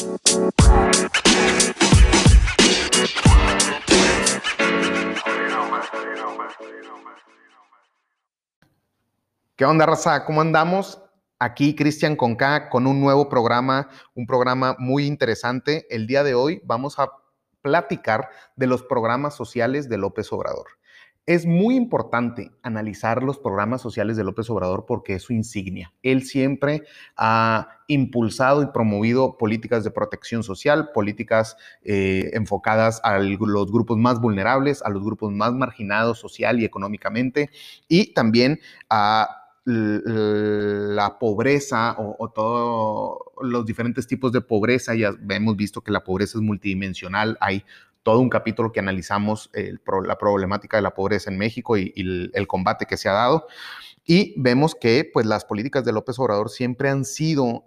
¿Qué onda, raza? ¿Cómo andamos? Aquí Cristian Conca con un nuevo programa, un programa muy interesante. El día de hoy vamos a platicar de los programas sociales de López Obrador. Es muy importante analizar los programas sociales de López Obrador porque es su insignia. Él siempre ha impulsado y promovido políticas de protección social, políticas eh, enfocadas a los grupos más vulnerables, a los grupos más marginados social y económicamente, y también a la pobreza o, todos los diferentes tipos de pobreza, ya hemos visto que la pobreza es multidimensional, hay todo un capítulo que analizamos la problemática de la pobreza en México y, el, combate que se ha dado. Y vemos que pues, las políticas de López Obrador siempre han sido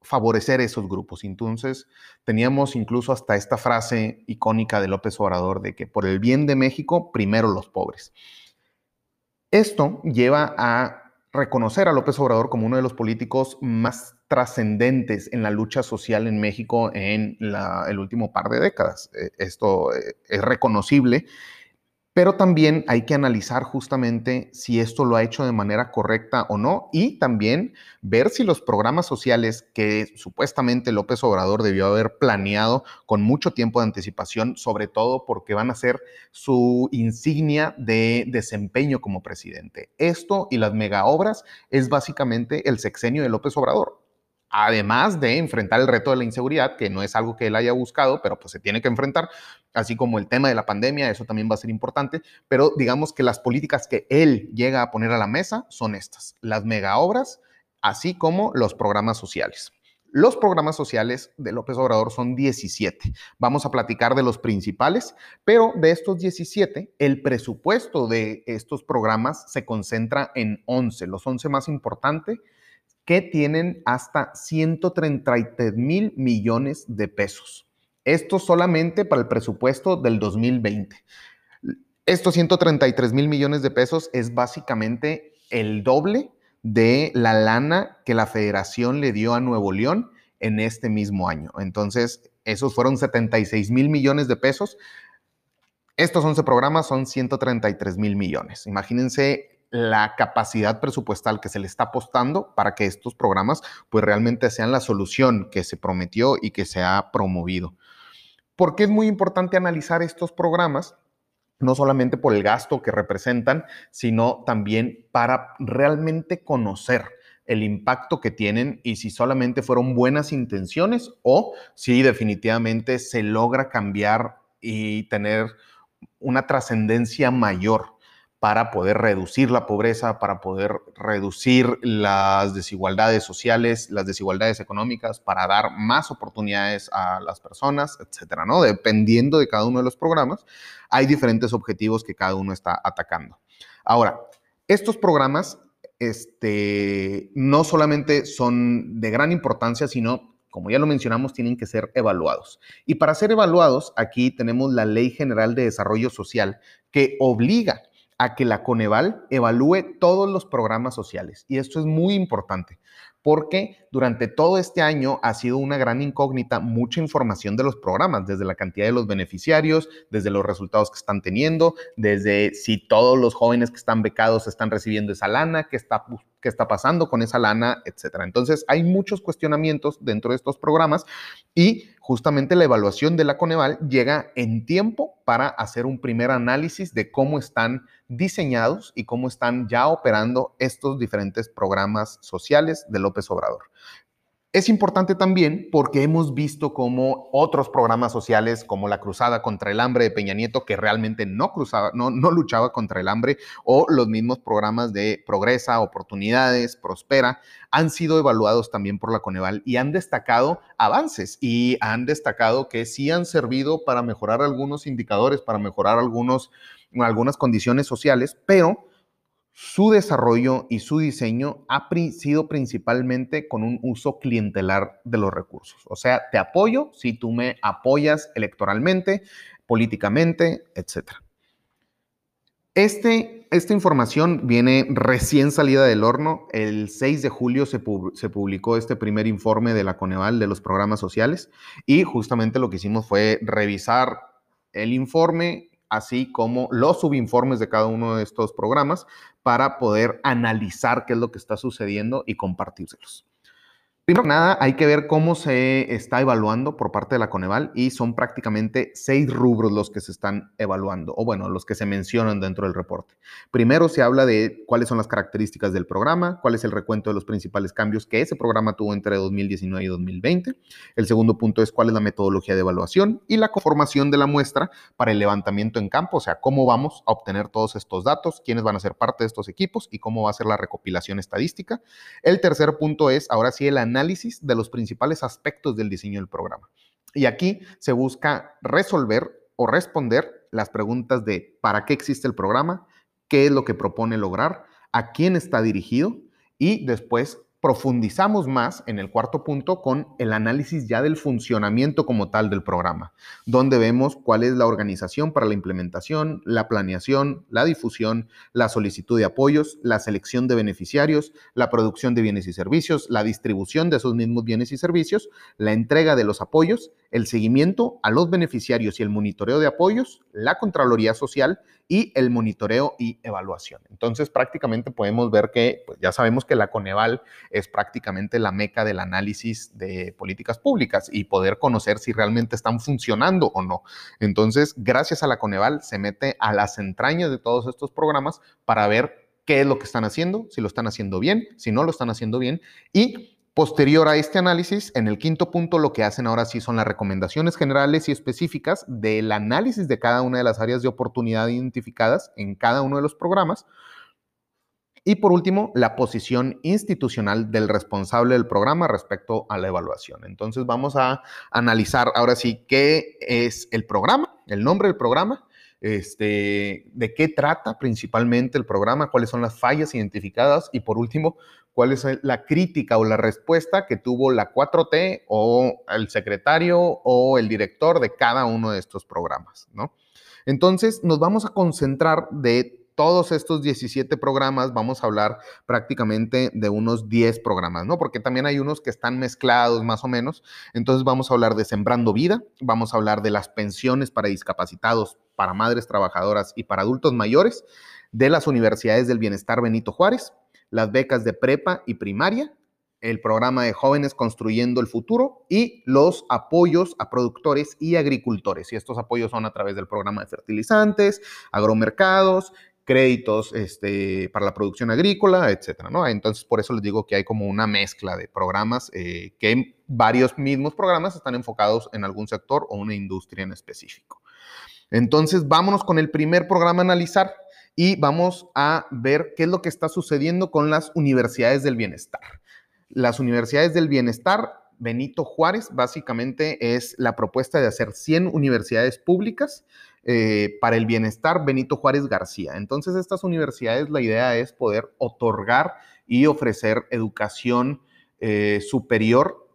favorecer esos grupos. Entonces, teníamos incluso hasta esta frase icónica de López Obrador de que por el bien de México, primero los pobres. Esto lleva a reconocer a López Obrador como uno de los políticos más trascendentes en la lucha social en México en el último par de décadas. Eh, esto eh, es reconocible pero también hay que analizar justamente si esto lo ha hecho de manera correcta o no y también ver si los programas sociales que supuestamente López Obrador debió haber planeado con mucho tiempo de anticipación, sobre todo porque van a ser su insignia de desempeño como presidente. Esto y las mega obras es básicamente el sexenio de López Obrador además de enfrentar el reto de la inseguridad, que no es algo que él haya buscado, pero pues se tiene que enfrentar, así como el tema de la pandemia, eso también va a ser importante, pero digamos que las políticas que él llega a poner a la mesa son estas, las mega obras, así como los programas sociales. Los programas sociales de López Obrador son 17. Vamos a platicar de los principales, pero de estos 17, el presupuesto de estos programas se concentra en 11, los 11 más importantes que tienen hasta 133 mil millones de pesos. Esto solamente para el presupuesto del 2020. Estos 133 mil millones de pesos es básicamente el doble de la lana que la federación le dio a Nuevo León en este mismo año. Entonces, esos fueron 76 mil millones de pesos. Estos 11 programas son 133 mil millones. Imagínense la capacidad presupuestal que se le está apostando para que estos programas pues realmente sean la solución que se prometió y que se ha promovido. ¿Por qué es muy importante analizar estos programas? No solamente por el gasto que representan, sino también para realmente conocer el impacto que tienen y si solamente fueron buenas intenciones o si definitivamente se logra cambiar y tener una trascendencia mayor para poder reducir la pobreza, para poder reducir las desigualdades sociales, las desigualdades económicas, para dar más oportunidades a las personas, etcétera, ¿no? Dependiendo de cada uno de los programas, hay diferentes objetivos que cada uno está atacando. Ahora, estos programas este, no solamente son de gran importancia, sino como ya lo mencionamos, tienen que ser evaluados. Y para ser evaluados, aquí tenemos la Ley General de Desarrollo Social que obliga a que la Coneval evalúe todos los programas sociales. Y esto es muy importante porque durante todo este año ha sido una gran incógnita mucha información de los programas, desde la cantidad de los beneficiarios, desde los resultados que están teniendo, desde si todos los jóvenes que están becados están recibiendo esa lana, qué está, qué está pasando con esa lana, etcétera. Entonces, hay muchos cuestionamientos dentro de estos programas y justamente la evaluación de la Coneval llega en tiempo para hacer un primer análisis de cómo están diseñados y cómo están ya operando estos diferentes programas sociales de López Obrador. Es importante también porque hemos visto como otros programas sociales como la Cruzada contra el Hambre de Peña Nieto, que realmente no, cruzaba, no, no luchaba contra el hambre, o los mismos programas de Progresa, Oportunidades, Prospera, han sido evaluados también por la Coneval y han destacado avances y han destacado que sí han servido para mejorar algunos indicadores, para mejorar algunos, algunas condiciones sociales, pero su desarrollo y su diseño ha sido principalmente con un uso clientelar de los recursos. O sea, te apoyo si tú me apoyas electoralmente, políticamente, etc. Este, esta información viene recién salida del horno. El 6 de julio se, se, publicó este primer informe de la Coneval de los programas sociales y justamente lo que hicimos fue revisar el informe, así como los subinformes de cada uno de estos programas para poder analizar qué es lo que está sucediendo y compartírselos. Primero que nada, hay que ver cómo se está evaluando por parte de la Coneval y son prácticamente seis rubros los que se están evaluando, o bueno, los que se mencionan dentro del reporte. Primero se habla de cuáles son las características del programa, cuál es el recuento de los principales cambios que ese programa tuvo entre 2019 y 2020. El segundo punto es cuál es la metodología de evaluación y la conformación de la muestra para el levantamiento en campo, o sea, cómo vamos a obtener todos estos datos, quiénes van a ser parte de estos equipos y cómo va a ser la recopilación estadística. El tercer punto es, ahora sí, el análisis análisis de los principales aspectos del diseño del programa. Y aquí se busca resolver o responder las preguntas de ¿para qué existe el programa? ¿Qué es lo que propone lograr? ¿A quién está dirigido? Y después profundizamos más en el cuarto punto con el análisis ya del funcionamiento como tal del programa, donde vemos cuál es la organización para la implementación, la planeación, la difusión, la solicitud de apoyos, la selección de beneficiarios, la producción de bienes y servicios, la distribución de esos mismos bienes y servicios, la entrega de los apoyos, el seguimiento a los beneficiarios y el monitoreo de apoyos, la Contraloría Social y el monitoreo y evaluación. Entonces, prácticamente podemos ver que pues, ya sabemos que la Coneval es prácticamente la meca del análisis de políticas públicas y poder conocer si realmente están funcionando o no. Entonces, gracias a la Coneval se mete a las entrañas de todos estos programas para ver qué es lo que están haciendo, si lo están haciendo bien, si no lo están haciendo bien y Posterior a este análisis, en el quinto punto lo que hacen ahora sí son las recomendaciones generales y específicas del análisis de cada una de las áreas de oportunidad identificadas en cada uno de los programas. Y por último, la posición institucional del responsable del programa respecto a la evaluación. Entonces vamos a analizar ahora sí qué es el programa, el nombre del programa, este, de qué trata principalmente el programa, cuáles son las fallas identificadas y por último, cuál es la crítica o la respuesta que tuvo la 4T o el secretario o el director de cada uno de estos programas, ¿no? Entonces, nos vamos a concentrar de todos estos 17 programas, vamos a hablar prácticamente de unos 10 programas, ¿no? Porque también hay unos que están mezclados más o menos. Entonces vamos a hablar de Sembrando Vida, vamos a hablar de las pensiones para discapacitados, para madres trabajadoras y para adultos mayores, de las universidades del bienestar Benito Juárez, las becas de prepa y primaria, el programa de jóvenes construyendo el futuro y los apoyos a productores y agricultores. Y estos apoyos son a través del programa de fertilizantes, agromercados, créditos este, para la producción agrícola, etcétera, ¿no? Entonces, por eso les digo que hay como una mezcla de programas eh, que varios mismos programas están enfocados en algún sector o una industria en específico. Entonces, vámonos con el primer programa a analizar y vamos a ver qué es lo que está sucediendo con las universidades del bienestar. Las universidades del bienestar Benito Juárez básicamente es la propuesta de hacer 100 universidades públicas eh, para el bienestar Benito Juárez García. Entonces, estas universidades, la idea es poder otorgar y ofrecer educación eh, superior,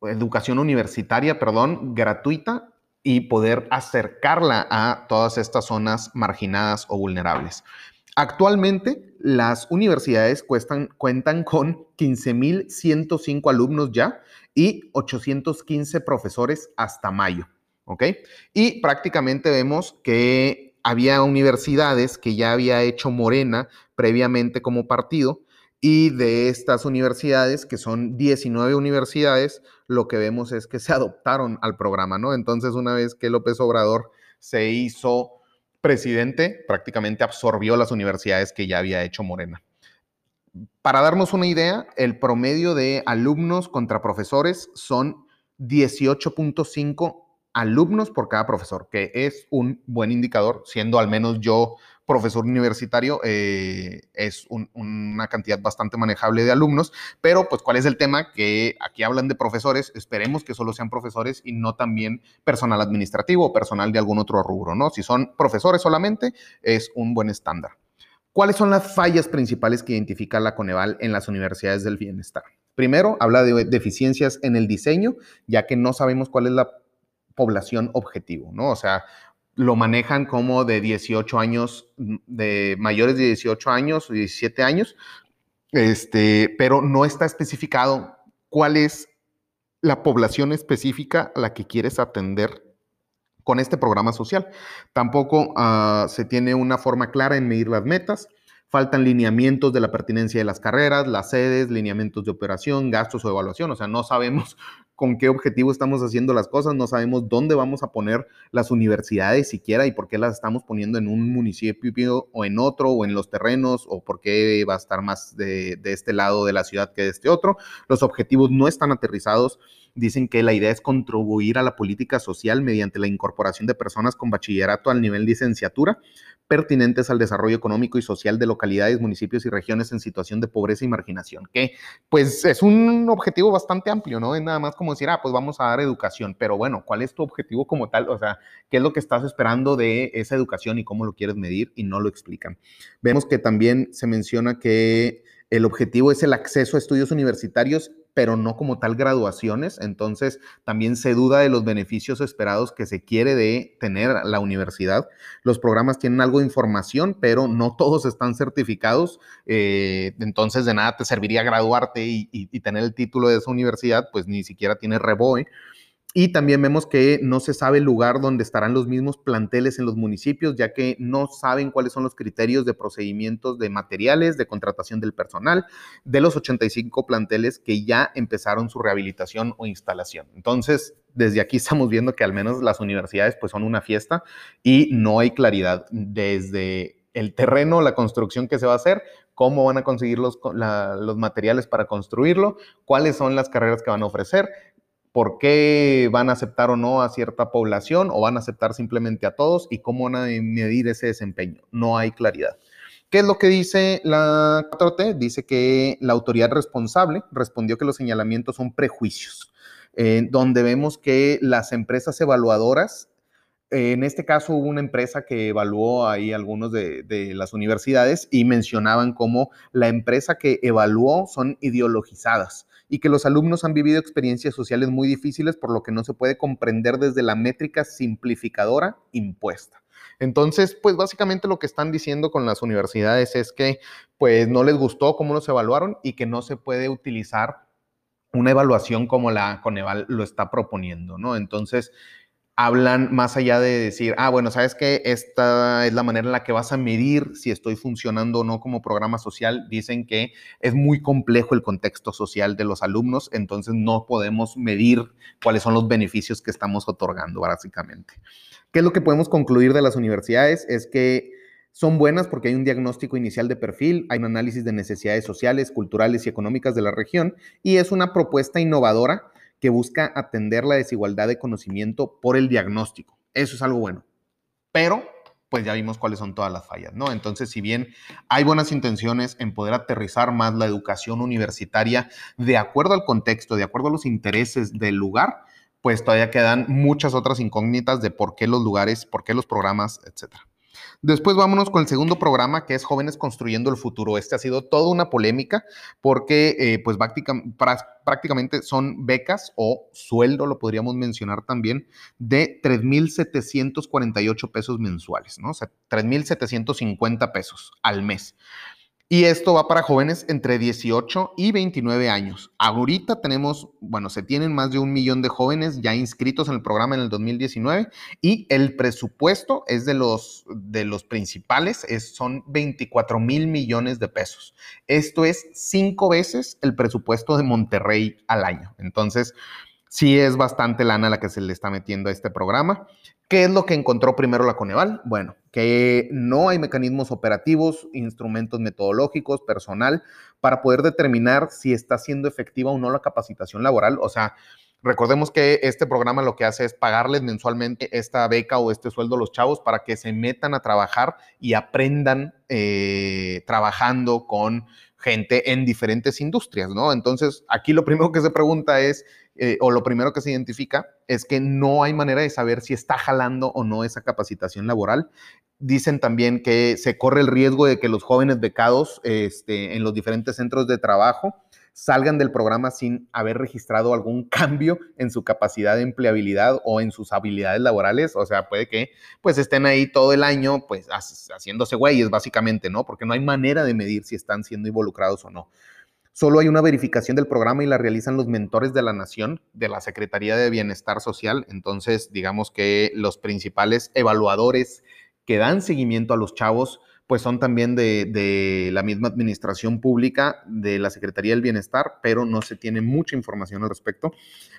educación universitaria, perdón, gratuita y poder acercarla a todas estas zonas marginadas o vulnerables. Actualmente, las universidades cuentan con 15.105 alumnos ya y 815 profesores hasta mayo. ¿ok? Y prácticamente vemos que había universidades que ya había hecho Morena previamente como partido y de estas universidades, que son 19 universidades, lo que vemos es que se adoptaron al programa, ¿no? Entonces, una vez que López Obrador se hizo presidente, prácticamente absorbió las universidades que ya había hecho Morena. Para darnos una idea, el promedio de alumnos contra profesores son 18.5 alumnos por cada profesor, que es un buen indicador, siendo al menos yo profesor universitario, eh, es una cantidad bastante manejable de alumnos, pero pues cuál es el tema que aquí hablan de profesores, esperemos que solo sean profesores y no también personal administrativo o personal de algún otro rubro, ¿no? Si son profesores solamente, es un buen estándar. ¿Cuáles son las fallas principales que identifica la Coneval en las universidades del bienestar? Primero, habla de deficiencias en el diseño, ya que no sabemos cuál es la población objetivo, ¿no? O sea, lo manejan como de 18 años, de mayores de 18 años o 17 años, este, pero no está especificado cuál es la población específica a la que quieres atender con este programa social. Tampoco uh, se tiene una forma clara en medir las metas. Faltan lineamientos de la pertinencia de las carreras, las sedes, lineamientos de operación, gastos o evaluación. O sea, no sabemos con qué objetivo estamos haciendo las cosas, no sabemos dónde vamos a poner las universidades siquiera y por qué las estamos poniendo en un municipio o en otro o en los terrenos o por qué va a estar más de, de este lado de la ciudad que de este otro. Los objetivos no están aterrizados. Dicen que la idea es contribuir a la política social mediante la incorporación de personas con bachillerato al nivel licenciatura pertinentes al desarrollo económico y social de localidades, municipios y regiones en situación de pobreza y marginación, que pues es un objetivo bastante amplio, ¿no? Es nada más como decir, ah, pues vamos a dar educación, pero bueno, ¿cuál es tu objetivo como tal? O sea, ¿qué es lo que estás esperando de esa educación y cómo lo quieres medir? Y no lo explican. Vemos que también se menciona que el objetivo es el acceso a estudios universitarios pero no como tal graduaciones. Entonces, también se duda de los beneficios esperados que se quiere de tener la universidad. Los programas tienen algo de información, pero no todos están certificados. Eh, entonces, de nada te serviría graduarte y, y, tener el título de esa universidad, pues ni siquiera tiene REBOE. Y también vemos que no se sabe el lugar donde estarán los mismos planteles en los municipios, ya que no saben cuáles son los criterios de procedimientos de materiales, de contratación del personal, de los 85 planteles que ya empezaron su rehabilitación o instalación. Entonces, desde aquí estamos viendo que al menos las universidades pues son una fiesta y no hay claridad desde el terreno, la construcción que se va a hacer, cómo van a conseguir los, los materiales para construirlo, cuáles son las carreras que van a ofrecer por qué van a aceptar o no a cierta población o van a aceptar simplemente a todos y cómo van a medir ese desempeño. No hay claridad. ¿Qué es lo que dice la 4T? Dice que la autoridad responsable respondió que los señalamientos son prejuicios, eh, donde vemos que las empresas evaluadoras en este caso hubo una empresa que evaluó ahí algunos de, de, las universidades y mencionaban cómo la empresa que evaluó son ideologizadas y que los alumnos han vivido experiencias sociales muy difíciles por lo que no se puede comprender desde la métrica simplificadora impuesta. Entonces, pues básicamente lo que están diciendo con las universidades es que pues no les gustó cómo los evaluaron y que no se puede utilizar una evaluación como la Coneval lo está proponiendo, ¿no? Entonces, hablan más allá de decir, ah, bueno, sabes que esta es la manera en la que vas a medir si estoy funcionando o no como programa social. Dicen que es muy complejo el contexto social de los alumnos, entonces no podemos medir cuáles son los beneficios que estamos otorgando, básicamente. ¿Qué es lo que podemos concluir de las universidades? Es que son buenas porque hay un diagnóstico inicial de perfil, hay un análisis de necesidades sociales, culturales y económicas de la región y es una propuesta innovadora que busca atender la desigualdad de conocimiento por el diagnóstico. Eso es algo bueno. Pero, pues ya vimos cuáles son todas las fallas, ¿no? Entonces, si bien hay buenas intenciones en poder aterrizar más la educación universitaria de acuerdo al contexto, de acuerdo a los intereses del lugar, pues todavía quedan muchas otras incógnitas de por qué los lugares, por qué los programas, etcétera. Después vámonos con el segundo programa que es Jóvenes Construyendo el Futuro. Este ha sido toda una polémica porque eh, pues prácticamente son becas o sueldo, lo podríamos mencionar también, de 3.748 pesos mensuales, ¿no? O sea, 3.750 pesos al mes. Y esto va para jóvenes entre 18 y 29 años. Ahorita tenemos, bueno, se tienen más de un millón de jóvenes ya inscritos en el programa en el 2019 y el presupuesto es de los, de los principales, es, son 24 mil millones de pesos. Esto es cinco veces el presupuesto de Monterrey al año. Entonces, sí es bastante lana la que se le está metiendo a este programa. ¿Qué es lo que encontró primero la Coneval? Bueno, que no hay mecanismos operativos, instrumentos metodológicos, personal, para poder determinar si está siendo efectiva o no la capacitación laboral. O sea, recordemos que este programa lo que hace es pagarles mensualmente esta beca o este sueldo a los chavos para que se metan a trabajar y aprendan eh, trabajando con gente en diferentes industrias, ¿no? Entonces, aquí lo primero que se pregunta es, eh, o lo primero que se identifica es que no hay manera de saber si está jalando o no esa capacitación laboral. Dicen también que se corre el riesgo de que los jóvenes becados este, en los diferentes centros de trabajo salgan del programa sin haber registrado algún cambio en su capacidad de empleabilidad o en sus habilidades laborales. O sea, puede que pues estén ahí todo el año pues haciéndose güeyes básicamente, ¿no? Porque no hay manera de medir si están siendo involucrados o no. Solo hay una verificación del programa y la realizan los mentores de la nación, de la Secretaría de Bienestar Social. Entonces, digamos que los principales evaluadores que dan seguimiento a los chavos pues son también de, la misma administración pública de la Secretaría del Bienestar, pero no se tiene mucha información al respecto.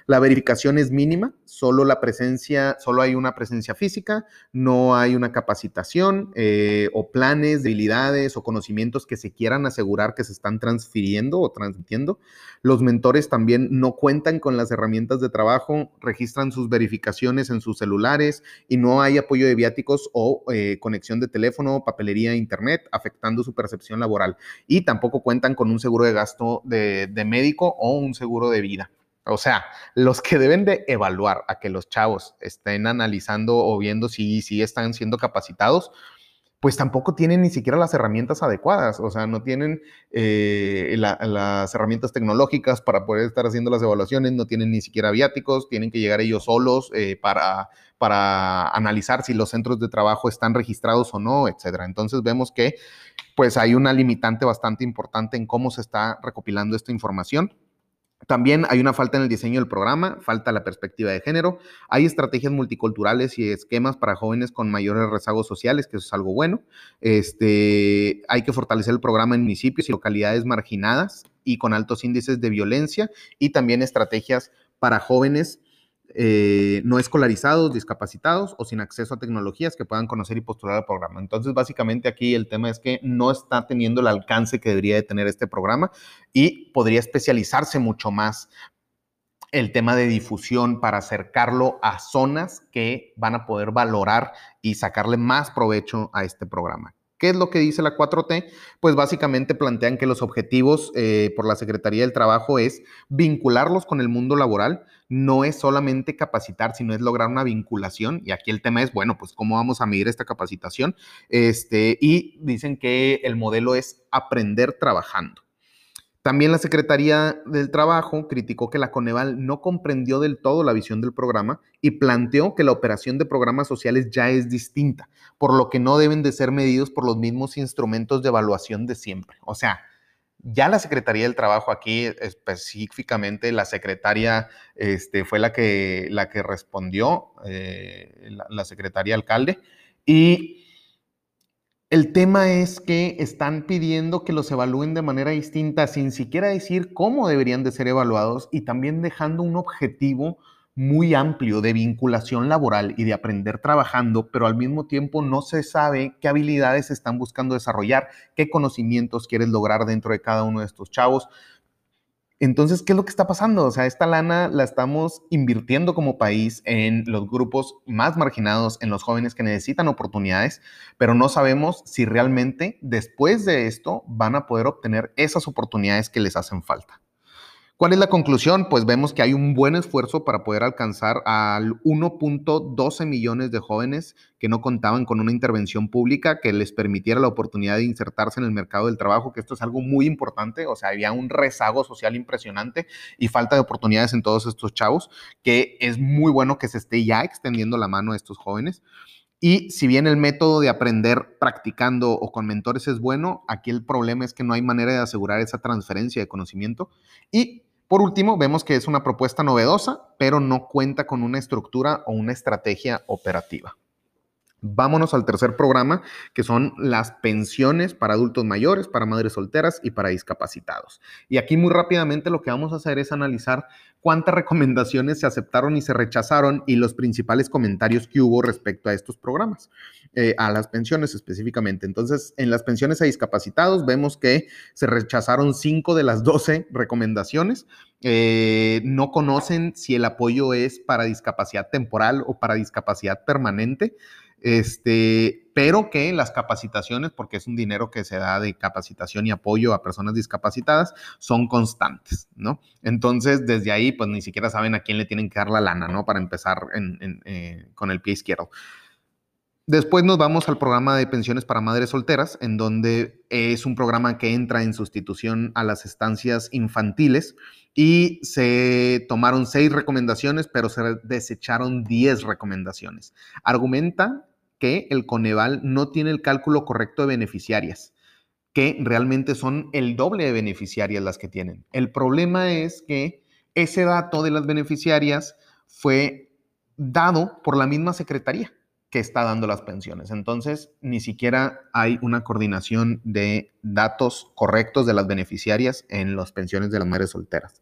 La verificación es mínima, solo la presencia, solo hay una presencia física, no hay una capacitación eh, o planes, habilidades o conocimientos que se quieran asegurar que se están transfiriendo o transmitiendo. Los mentores también no cuentan con las herramientas de trabajo, registran sus verificaciones en sus celulares y no hay apoyo de viáticos o eh, conexión de teléfono, papelería, internet, afectando su percepción laboral. Y tampoco cuentan con un seguro de gasto de, de médico o un seguro de vida. O sea, los que deben de evaluar a que los chavos estén analizando o viendo si, si están siendo capacitados, pues tampoco tienen ni siquiera las herramientas adecuadas, o sea, no tienen eh, las herramientas tecnológicas para poder estar haciendo las evaluaciones, no tienen ni siquiera viáticos, tienen que llegar ellos solos eh, para, para analizar si los centros de trabajo están registrados o no, etcétera. Entonces vemos que pues hay una limitante bastante importante en cómo se está recopilando esta información. También hay una falta en el diseño del programa, falta la perspectiva de género, hay estrategias multiculturales y esquemas para jóvenes con mayores rezagos sociales, que eso es algo bueno. Este, hay que fortalecer el programa en municipios y localidades marginadas y con altos índices de violencia y también estrategias para jóvenes eh, no escolarizados, discapacitados o sin acceso a tecnologías que puedan conocer y postular al programa. Entonces, básicamente aquí el tema es que no está teniendo el alcance que debería de tener este programa y podría especializarse mucho más el tema de difusión para acercarlo a zonas que van a poder valorar y sacarle más provecho a este programa. ¿Qué es lo que dice la 4T? Pues básicamente plantean que los objetivos eh, por la Secretaría del Trabajo es vincularlos con el mundo laboral, no es solamente capacitar, sino es lograr una vinculación. Y aquí el tema es, bueno, pues cómo vamos a medir esta capacitación. Este, y dicen que el modelo es aprender trabajando. También la Secretaría del Trabajo criticó que la Coneval no comprendió del todo la visión del programa y planteó que la operación de programas sociales ya es distinta, por lo que no deben de ser medidos por los mismos instrumentos de evaluación de siempre. O sea, ya la Secretaría del Trabajo aquí, específicamente la secretaria este, fue la que, la que respondió, eh, la, la secretaria alcalde, y el tema es que están pidiendo que los evalúen de manera distinta, sin siquiera decir cómo deberían de ser evaluados y también dejando un objetivo muy amplio de vinculación laboral y de aprender trabajando, pero al mismo tiempo no se sabe qué habilidades están buscando desarrollar, qué conocimientos quieres lograr dentro de cada uno de estos chavos. Entonces, ¿qué es lo que está pasando? O sea, esta lana la estamos invirtiendo como país en los grupos más marginados, en los jóvenes que necesitan oportunidades, pero no sabemos si realmente después de esto van a poder obtener esas oportunidades que les hacen falta. ¿Cuál es la conclusión? Pues vemos que hay un buen esfuerzo para poder alcanzar al 1.12 millones de jóvenes que no contaban con una intervención pública que les permitiera la oportunidad de insertarse en el mercado del trabajo, que esto es algo muy importante, o sea, había un rezago social impresionante y falta de oportunidades en todos estos chavos, que es muy bueno que se esté ya extendiendo la mano a estos jóvenes. Y si bien el método de aprender practicando o con mentores es bueno, aquí el problema es que no hay manera de asegurar esa transferencia de conocimiento. Y por último, vemos que es una propuesta novedosa, pero no cuenta con una estructura o una estrategia operativa. Vámonos al tercer programa, que son las pensiones para adultos mayores, para madres solteras y para discapacitados. Y aquí muy rápidamente lo que vamos a hacer es analizar cuántas recomendaciones se aceptaron y se rechazaron y los principales comentarios que hubo respecto a estos programas, eh, a las pensiones específicamente. Entonces, en las pensiones a discapacitados vemos que se rechazaron cinco de las 12 recomendaciones. Eh, no conocen si el apoyo es para discapacidad temporal o para discapacidad permanente este, pero que las capacitaciones, porque es un dinero que se da de capacitación y apoyo a personas discapacitadas, son constantes, ¿no? Entonces, desde ahí, pues ni siquiera saben a quién le tienen que dar la lana, ¿no? Para empezar eh, con el pie izquierdo. Después nos vamos al programa de pensiones para madres solteras, en donde es un programa que entra en sustitución a las estancias infantiles y se tomaron seis recomendaciones, pero se desecharon diez recomendaciones. Argumenta que el Coneval no tiene el cálculo correcto de beneficiarias, que realmente son el doble de beneficiarias las que tienen. El problema es que ese dato de las beneficiarias fue dado por la misma secretaría que está dando las pensiones. Entonces, ni siquiera hay una coordinación de datos correctos de las beneficiarias en las pensiones de las madres solteras.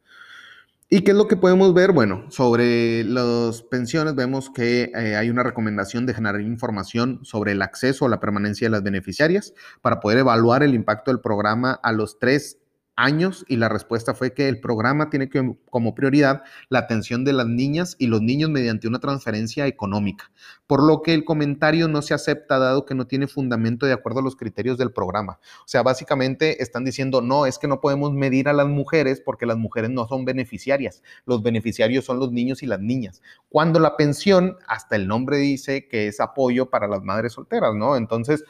¿Y qué es lo que podemos ver? Bueno, sobre las pensiones vemos que eh, hay una recomendación de generar información sobre el acceso a la permanencia de las beneficiarias para poder evaluar el impacto del programa a los tres años y la respuesta fue que el programa tiene como prioridad la atención de las niñas y los niños mediante una transferencia económica, por lo que el comentario no se acepta dado que no tiene fundamento de acuerdo a los criterios del programa. O sea, básicamente están diciendo, no, es que no podemos medir a las mujeres porque las mujeres no son beneficiarias, los beneficiarios son los niños y las niñas, cuando la pensión, hasta el nombre dice que es apoyo para las madres solteras, ¿no? Entonces,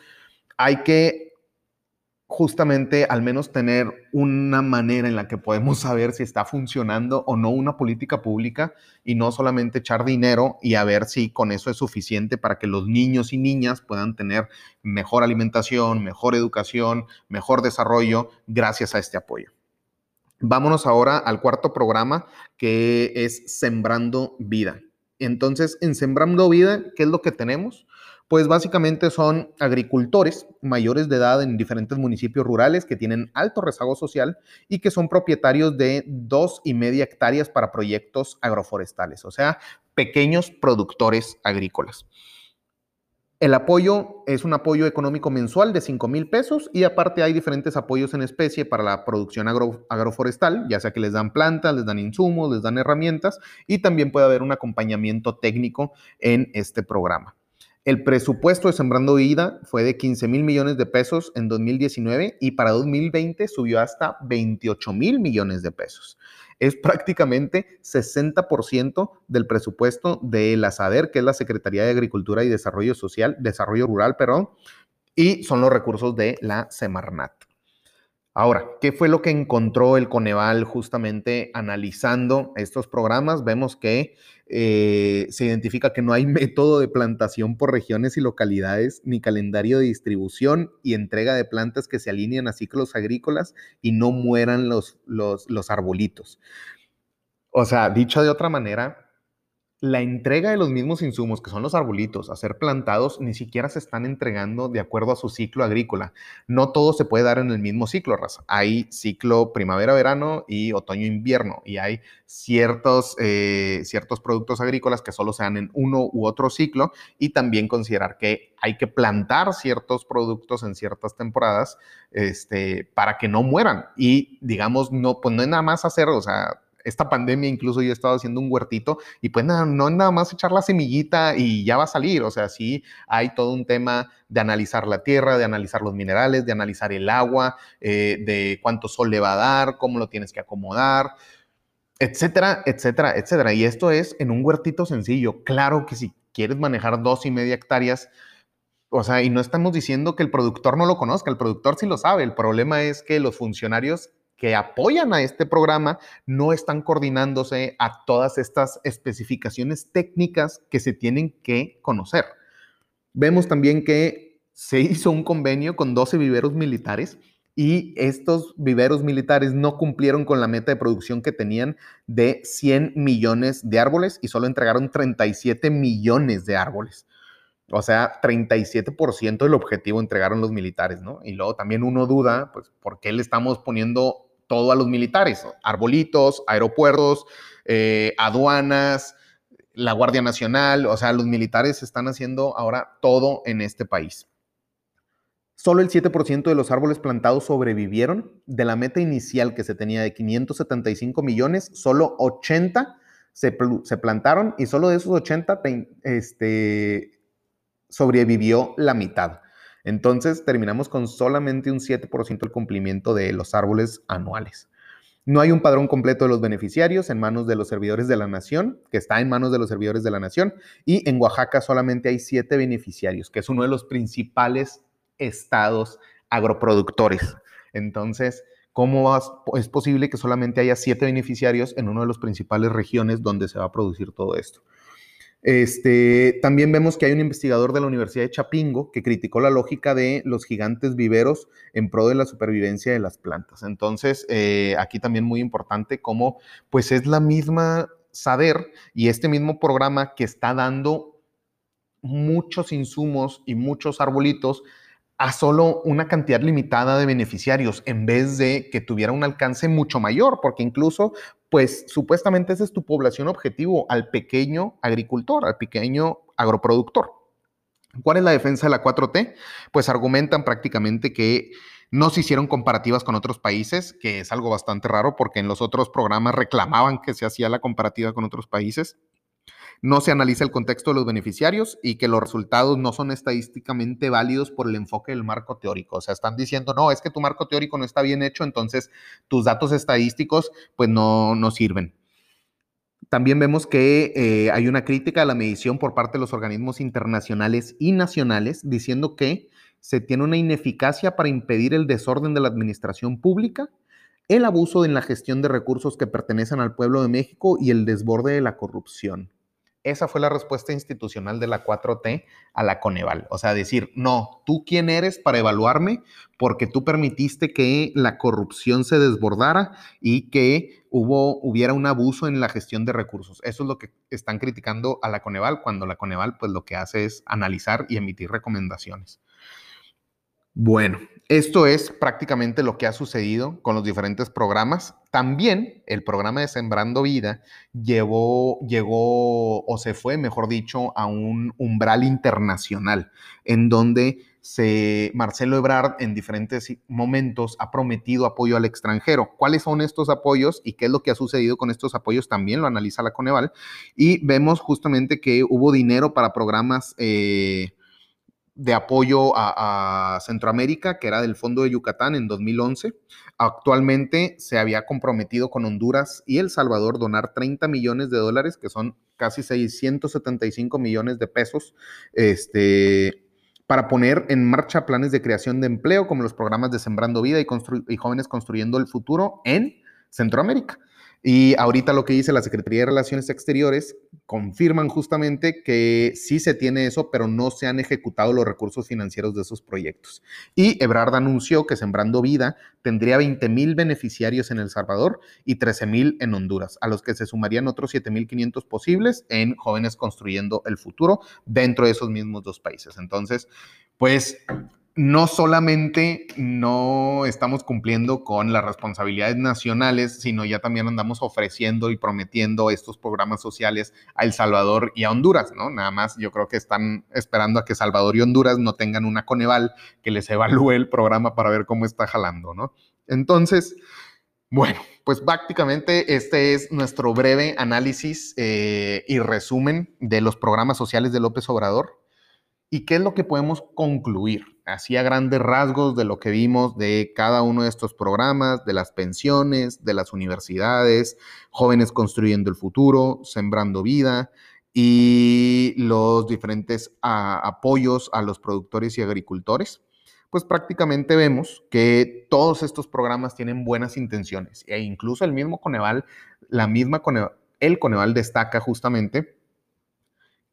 hay que justamente al menos tener una manera en la que podemos saber si está funcionando o no una política pública y no solamente echar dinero y a ver si con eso es suficiente para que los niños y niñas puedan tener mejor alimentación, mejor educación, mejor desarrollo gracias a este apoyo. Vámonos ahora al cuarto programa que es Sembrando Vida. Entonces, en Sembrando Vida, ¿qué es lo que tenemos? Pues básicamente son agricultores mayores de edad en diferentes municipios rurales que tienen alto rezago social y que son propietarios de dos y media hectáreas para proyectos agroforestales, o sea, pequeños productores agrícolas. El apoyo es un apoyo económico mensual de 5 mil pesos y aparte hay diferentes apoyos en especie para la producción agroforestal, ya sea que les dan plantas, les dan insumos, les dan herramientas y también puede haber un acompañamiento técnico en este programa. El presupuesto de Sembrando Vida fue de 15 mil millones de pesos en 2019 y para 2020 subió hasta 28 mil millones de pesos. Es prácticamente 60% del presupuesto de la SADER, que es la Secretaría de Agricultura y Desarrollo Social, Desarrollo Rural, perdón, y son los recursos de la Semarnat. Ahora, ¿qué fue lo que encontró el Coneval justamente analizando estos programas? Vemos que eh, se identifica que no hay método de plantación por regiones y localidades, ni calendario de distribución y entrega de plantas que se alineen a ciclos agrícolas y no mueran los, los, los arbolitos. O sea, dicho de otra manera, la entrega de los mismos insumos, que son los arbolitos, a ser plantados, ni siquiera se están entregando de acuerdo a su ciclo agrícola. No todo se puede dar en el mismo ciclo, raza. Hay ciclo primavera-verano y otoño-invierno, y hay ciertos, eh, ciertos productos agrícolas que solo se dan en uno u otro ciclo, y también considerar que hay que plantar ciertos productos en ciertas temporadas este, para que no mueran. Y digamos, no, pues no es nada más hacer, o sea, esta pandemia incluso yo he estado haciendo un huertito y pues nada, no es nada más echar la semillita y ya va a salir, o sea, sí hay todo un tema de analizar la tierra, de analizar los minerales, de analizar el agua, eh, de cuánto sol le va a dar, cómo lo tienes que acomodar, etcétera, etcétera, etcétera. Y esto es en un huertito sencillo. Claro que si quieres manejar dos y media hectáreas, o sea, y no estamos diciendo que el productor no lo conozca, el productor sí lo sabe. El problema es que los funcionarios que apoyan a este programa no están coordinándose a todas estas especificaciones técnicas que se tienen que conocer. Vemos también que se hizo un convenio con 12 viveros militares y estos viveros militares no cumplieron con la meta de producción que tenían de 100 millones de árboles y solo entregaron 37 millones de árboles. O sea, 37% del objetivo entregaron los militares, ¿no? Y luego también uno duda, pues, ¿por qué le estamos poniendo todo a los militares, arbolitos, aeropuertos, eh, aduanas, la Guardia Nacional, o sea, los militares están haciendo ahora todo en este país. Solo el 7% de los árboles plantados sobrevivieron. De la meta inicial que se tenía de 575 millones, solo 80 se, plantaron y solo de esos 80 este, sobrevivió la mitad. Entonces terminamos con solamente un 7% del cumplimiento de los árboles anuales. No hay un padrón completo de los beneficiarios en manos de los servidores de la nación, que está en manos de los servidores de la nación, y en Oaxaca solamente hay siete beneficiarios, que es uno de los principales estados agroproductores. Entonces, ¿cómo es posible que solamente haya siete beneficiarios en una de las principales regiones donde se va a producir todo esto? Este, también vemos que hay un investigador de la Universidad de Chapingo que criticó la lógica de los gigantes viveros en pro de la supervivencia de las plantas. Entonces, eh, aquí también muy importante cómo, pues es la misma saber y este mismo programa que está dando muchos insumos y muchos arbolitos a solo una cantidad limitada de beneficiarios en vez de que tuviera un alcance mucho mayor, porque incluso, pues supuestamente esa es tu población objetivo, al pequeño agricultor, al pequeño agroproductor. ¿Cuál es la defensa de la 4T? Pues argumentan prácticamente que no se hicieron comparativas con otros países, que es algo bastante raro porque en los otros programas reclamaban que se hacía la comparativa con otros países no se analiza el contexto de los beneficiarios y que los resultados no son estadísticamente válidos por el enfoque del marco teórico. O sea, están diciendo, no, es que tu marco teórico no está bien hecho, entonces tus datos estadísticos pues no, no sirven. También vemos que eh, hay una crítica a la medición por parte de los organismos internacionales y nacionales, diciendo que se tiene una ineficacia para impedir el desorden de la administración pública, el abuso en la gestión de recursos que pertenecen al pueblo de México y el desborde de la corrupción. Esa fue la respuesta institucional de la 4T a la Coneval. O sea, decir, no, tú quién eres para evaluarme porque tú permitiste que la corrupción se desbordara y que hubo, hubiera un abuso en la gestión de recursos. Eso es lo que están criticando a la Coneval cuando la Coneval pues lo que hace es analizar y emitir recomendaciones. Bueno, esto es prácticamente lo que ha sucedido con los diferentes programas. También el programa de Sembrando Vida llegó o se fue, mejor dicho, a un umbral internacional en donde se, Marcelo Ebrard en diferentes momentos ha prometido apoyo al extranjero. ¿Cuáles son estos apoyos y qué es lo que ha sucedido con estos apoyos? También lo analiza la Coneval y vemos justamente que hubo dinero para programas. Eh, de apoyo a, Centroamérica, que era del Fondo de Yucatán en 2011. Actualmente se había comprometido con Honduras y El Salvador donar 30 millones de dólares, que son casi 675 millones de pesos, este, para poner en marcha planes de creación de empleo, como los programas de Sembrando Vida y, y Jóvenes Construyendo el Futuro en Centroamérica. Y ahorita lo que dice la Secretaría de Relaciones Exteriores, confirman justamente que sí se tiene eso, pero no se han ejecutado los recursos financieros de esos proyectos. Y Ebrard anunció que Sembrando Vida tendría 20 mil beneficiarios en El Salvador y 13 mil en Honduras, a los que se sumarían otros 7.500 posibles en Jóvenes Construyendo el Futuro dentro de esos mismos dos países. Entonces, pues no solamente no estamos cumpliendo con las responsabilidades nacionales, sino ya también andamos ofreciendo y prometiendo estos programas sociales a El Salvador y a Honduras, ¿no? Nada más yo creo que están esperando a que Salvador y Honduras no tengan una Coneval que les evalúe el programa para ver cómo está jalando, ¿no? Entonces, bueno, pues prácticamente este es nuestro breve análisis eh, y resumen de los programas sociales de López Obrador. ¿Y qué es lo que podemos concluir? Así a grandes rasgos de lo que vimos de cada uno de estos programas, de las pensiones, de las universidades, jóvenes construyendo el futuro, sembrando vida y los diferentes apoyos a los productores y agricultores, pues prácticamente vemos que todos estos programas tienen buenas intenciones e incluso el mismo Coneval, la misma Coneval, el Coneval destaca justamente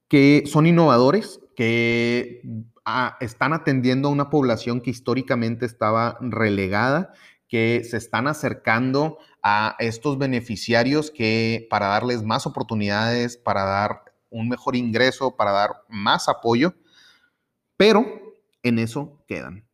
que son innovadores, que ah, están atendiendo a una población que históricamente estaba relegada, que se están acercando a estos beneficiarios que para darles más oportunidades, para dar un mejor ingreso, para dar más apoyo, pero en eso quedan.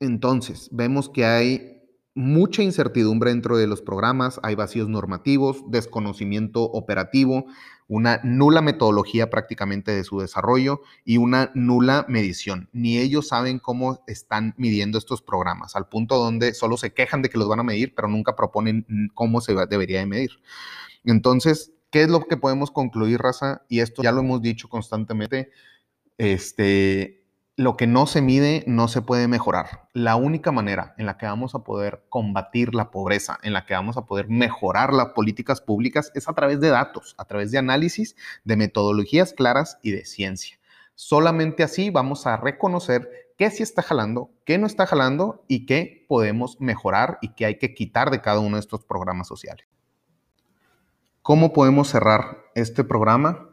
Entonces, vemos que hay mucha incertidumbre dentro de los programas, hay vacíos normativos, desconocimiento operativo, una nula metodología prácticamente de su desarrollo y una nula medición. Ni ellos saben cómo están midiendo estos programas, al punto donde solo se quejan de que los van a medir, pero nunca proponen cómo se debería de medir. Entonces, ¿qué es lo que podemos concluir, Raza? Y esto ya lo hemos dicho constantemente, este, lo que no se mide no se puede mejorar. La única manera en la que vamos a poder combatir la pobreza, en la que vamos a poder mejorar las políticas públicas, es a través de datos, a través de análisis, de metodologías claras y de ciencia. Solamente así vamos a reconocer qué sí está jalando, qué no está jalando y qué podemos mejorar y qué hay que quitar de cada uno de estos programas sociales. ¿Cómo podemos cerrar este programa?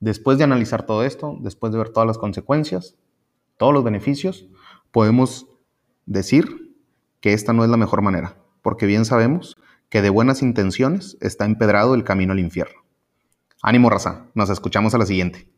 Después de analizar todo esto, después de ver todas las consecuencias, todos los beneficios, podemos decir que esta no es la mejor manera, porque bien sabemos que de buenas intenciones está empedrado el camino al infierno. Ánimo, raza, nos escuchamos a la siguiente.